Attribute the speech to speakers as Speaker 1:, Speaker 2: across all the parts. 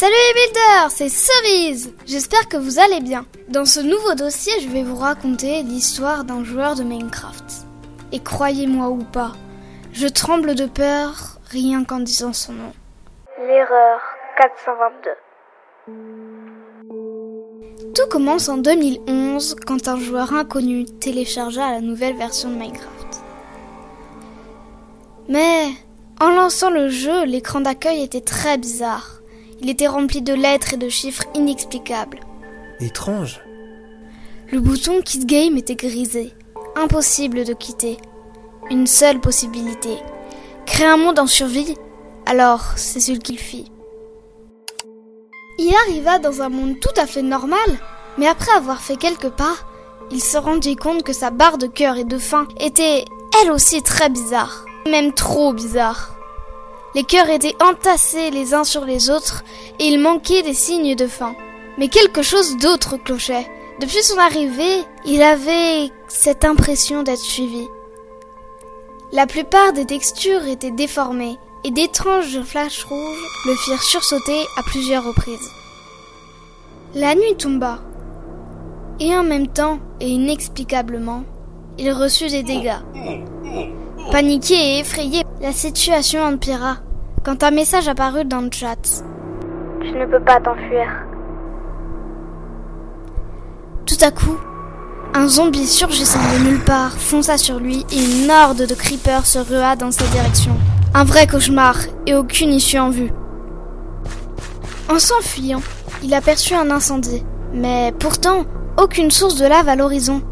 Speaker 1: Salut les builders, c'est Cerise J'espère que vous allez bien. Dans ce nouveau dossier, je vais vous raconter l'histoire d'un joueur de Minecraft. Et croyez-moi ou pas, je tremble de peur rien qu'en disant son nom.
Speaker 2: L'erreur 422.
Speaker 1: Tout commence en 2011 quand un joueur inconnu téléchargea la nouvelle version de Minecraft. Mais en lançant le jeu, l'écran d'accueil était très bizarre. Il était rempli de lettres et de chiffres inexplicables.
Speaker 3: Étrange.
Speaker 1: Le bouton Quit Game était grisé. Impossible de quitter. Une seule possibilité. Créer un monde en survie Alors, c'est ce qu'il fit. Il arriva dans un monde tout à fait normal, mais après avoir fait quelques pas, il se rendit compte que sa barre de cœur et de faim était, elle aussi, très bizarre. Même trop bizarre. Les cœurs étaient entassés les uns sur les autres et il manquait des signes de faim. Mais quelque chose d'autre clochait. Depuis son arrivée, il avait cette impression d'être suivi. La plupart des textures étaient déformées et d'étranges flashs rouges le firent sursauter à plusieurs reprises. La nuit tomba et en même temps et inexplicablement, il reçut des dégâts. Paniqué et effrayé, la situation empira quand un message apparut dans le chat.
Speaker 2: Tu ne peux pas t'enfuir.
Speaker 1: Tout à coup, un zombie surgissant de nulle part fonça sur lui et une horde de creepers se rua dans sa direction. Un vrai cauchemar et aucune issue en vue. En s'enfuyant, il aperçut un incendie, mais pourtant aucune source de lave à l'horizon.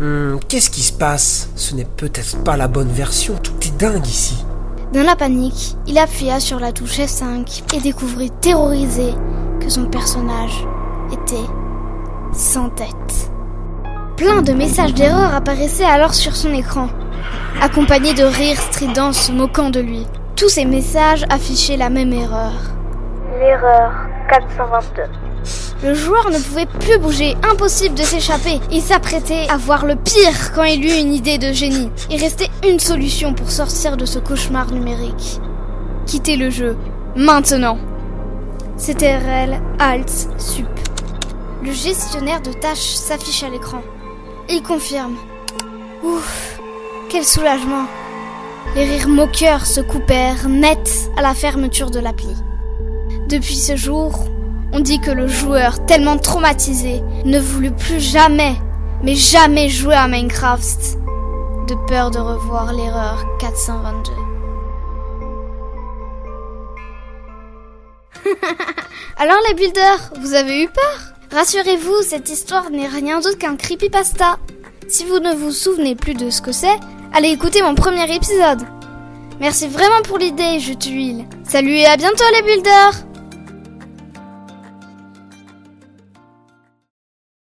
Speaker 3: Hum, Qu'est-ce qui se passe? Ce n'est peut-être pas la bonne version, tout est dingue ici.
Speaker 1: Dans la panique, il appuya sur la touche F5 et découvrit terrorisé que son personnage était sans tête. Plein de messages d'erreur apparaissaient alors sur son écran, accompagnés de rires stridents se moquant de lui. Tous ces messages affichaient la même erreur.
Speaker 2: L'erreur 422.
Speaker 1: Le joueur ne pouvait plus bouger, impossible de s'échapper. Il s'apprêtait à voir le pire quand il eut une idée de génie. Il restait une solution pour sortir de ce cauchemar numérique. Quitter le jeu, maintenant. C'était RL Alt Sup. Le gestionnaire de tâches s'affiche à l'écran. Il confirme. Ouf, quel soulagement. Les rires moqueurs se coupèrent net à la fermeture de l'appli. Depuis ce jour, on dit que le joueur, tellement traumatisé, ne voulut plus jamais, mais jamais jouer à Minecraft, de peur de revoir l'erreur 422. Alors les builders, vous avez eu peur? Rassurez-vous, cette histoire n'est rien d'autre qu'un creepypasta. Si vous ne vous souvenez plus de ce que c'est, allez écouter mon premier épisode. Merci vraiment pour l'idée, je tuile. Salut et à bientôt les builders